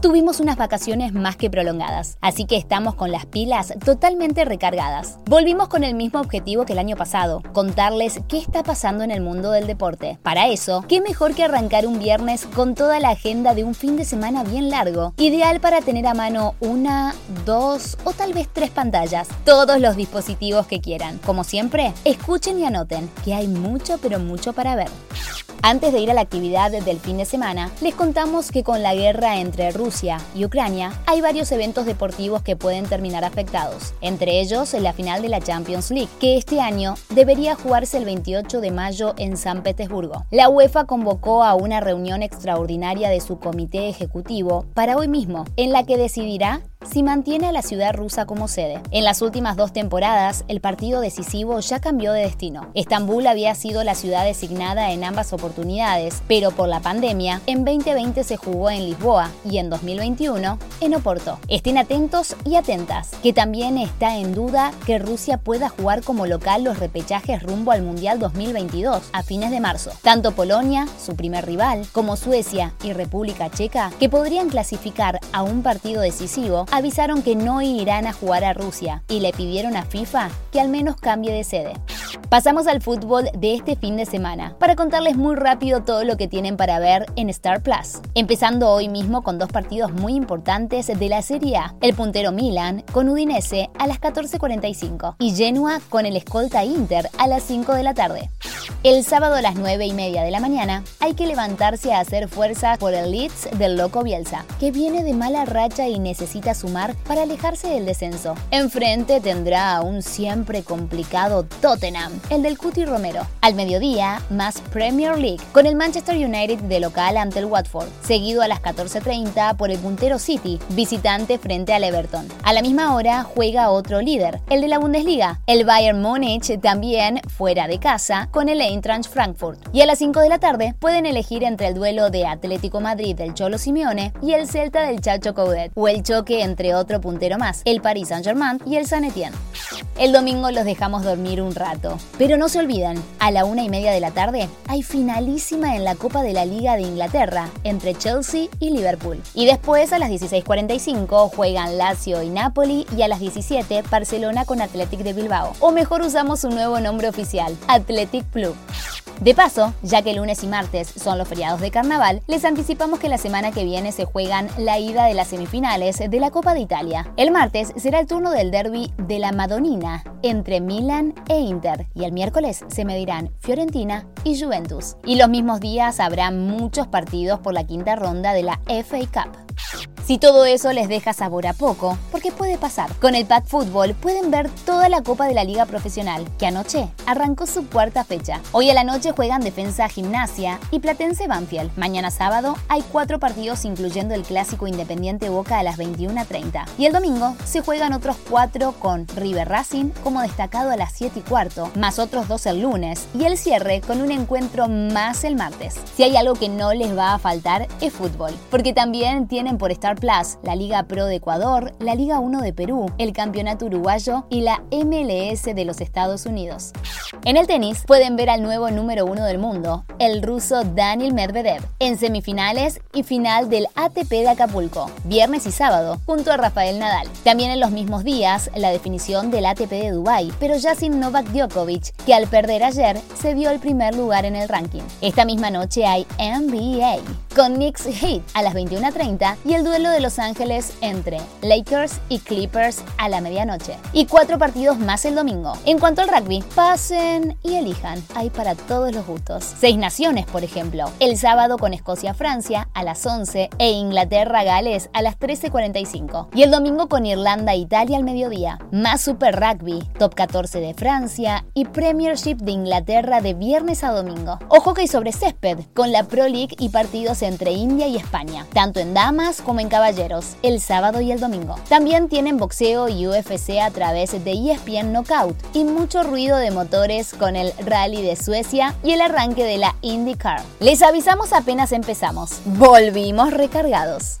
Tuvimos unas vacaciones más que prolongadas, así que estamos con las pilas totalmente recargadas. Volvimos con el mismo objetivo que el año pasado, contarles qué está pasando en el mundo del deporte. Para eso, qué mejor que arrancar un viernes con toda la agenda de un fin de semana bien largo, ideal para tener a mano una, dos o tal vez tres pantallas, todos los dispositivos que quieran. Como siempre, escuchen y anoten, que hay mucho pero mucho para ver. Antes de ir a la actividad del fin de semana, les contamos que con la guerra entre Rusia y Ucrania hay varios eventos deportivos que pueden terminar afectados, entre ellos la final de la Champions League, que este año debería jugarse el 28 de mayo en San Petersburgo. La UEFA convocó a una reunión extraordinaria de su comité ejecutivo para hoy mismo, en la que decidirá si mantiene a la ciudad rusa como sede. En las últimas dos temporadas, el partido decisivo ya cambió de destino. Estambul había sido la ciudad designada en ambas oportunidades, pero por la pandemia, en 2020 se jugó en Lisboa y en 2021 en Oporto. Estén atentos y atentas, que también está en duda que Rusia pueda jugar como local los repechajes rumbo al Mundial 2022 a fines de marzo. Tanto Polonia, su primer rival, como Suecia y República Checa, que podrían clasificar a un partido decisivo, avisaron que no irán a jugar a Rusia y le pidieron a FIFA que al menos cambie de sede. Pasamos al fútbol de este fin de semana para contarles muy rápido todo lo que tienen para ver en Star Plus. Empezando hoy mismo con dos partidos muy importantes de la Serie A: el puntero Milan con Udinese a las 14:45 y Genoa con el escolta Inter a las 5 de la tarde. El sábado a las 9 y media de la mañana hay que levantarse a hacer fuerza por el Leeds del Loco Bielsa, que viene de mala racha y necesita sumar para alejarse del descenso. Enfrente tendrá a un siempre complicado Tottenham, el del Cuti Romero. Al mediodía, más Premier League, con el Manchester United de local ante el Watford, seguido a las 14.30 por el puntero City, visitante frente al Everton. A la misma hora juega otro líder, el de la Bundesliga, el Bayern Múnich también fuera de casa, con el Eintracht Frankfurt. Y a las 5 de la tarde pueden elegir entre el duelo de Atlético Madrid del Cholo Simeone y el Celta del Chacho Coudet, o el choque entre otro puntero más, el Paris Saint-Germain y el San Etienne. El domingo los dejamos dormir un rato. Pero no se olvidan, a la una y media de la tarde hay finalísima en la Copa de la Liga de Inglaterra entre Chelsea y Liverpool. Y después a las 16.45 juegan Lazio y Napoli y a las 17 Barcelona con Athletic de Bilbao. O mejor usamos su nuevo nombre oficial, Athletic Club. De paso, ya que lunes y martes son los feriados de carnaval, les anticipamos que la semana que viene se juegan la ida de las semifinales de la Copa de Italia. El martes será el turno del derby de la Madonina entre Milan e Inter y el miércoles se medirán Fiorentina y Juventus. Y los mismos días habrá muchos partidos por la quinta ronda de la FA Cup. Si todo eso les deja sabor a poco, porque puede pasar. Con el Pack Fútbol pueden ver toda la Copa de la Liga Profesional, que anoche arrancó su cuarta fecha. Hoy a la noche juegan Defensa Gimnasia y Platense Banfield. Mañana sábado hay cuatro partidos incluyendo el clásico Independiente Boca a las 21.30. Y el domingo se juegan otros cuatro con River Racing como destacado a las 7 y cuarto, más otros dos el lunes y el cierre con un encuentro más el martes. Si hay algo que no les va a faltar es fútbol, porque también tienen por estar La Liga Pro de Ecuador, la Liga 1 de Perú, el Campeonato Uruguayo y la MLS de los Estados Unidos. En el tenis pueden ver al nuevo número uno del mundo, el ruso Daniel Medvedev, en semifinales y final del ATP de Acapulco, viernes y sábado, junto a Rafael Nadal. También en los mismos días, la definición del ATP de Dubái, pero ya sin Novak Djokovic, que al perder ayer se dio el primer lugar en el ranking. Esta misma noche hay NBA, con Knicks Heat a las 21.30 y el duelo de Los Ángeles entre Lakers y Clippers a la medianoche. Y cuatro partidos más el domingo. En cuanto al rugby, pasen y elijan. Hay para todos los gustos. Seis naciones, por ejemplo. El sábado con Escocia-Francia a las 11 e Inglaterra-Gales a las 13.45. Y el domingo con Irlanda-Italia al mediodía. Más Super Rugby, Top 14 de Francia y Premiership de Inglaterra de viernes a domingo. O hockey sobre césped, con la Pro League y partidos entre India y España, tanto en damas como en caballeros, el sábado y el domingo. También tienen boxeo y UFC a través de ESPN Knockout y mucho ruido de motores con el Rally de Suecia y el arranque de la IndyCar. Les avisamos apenas empezamos. Volvimos recargados.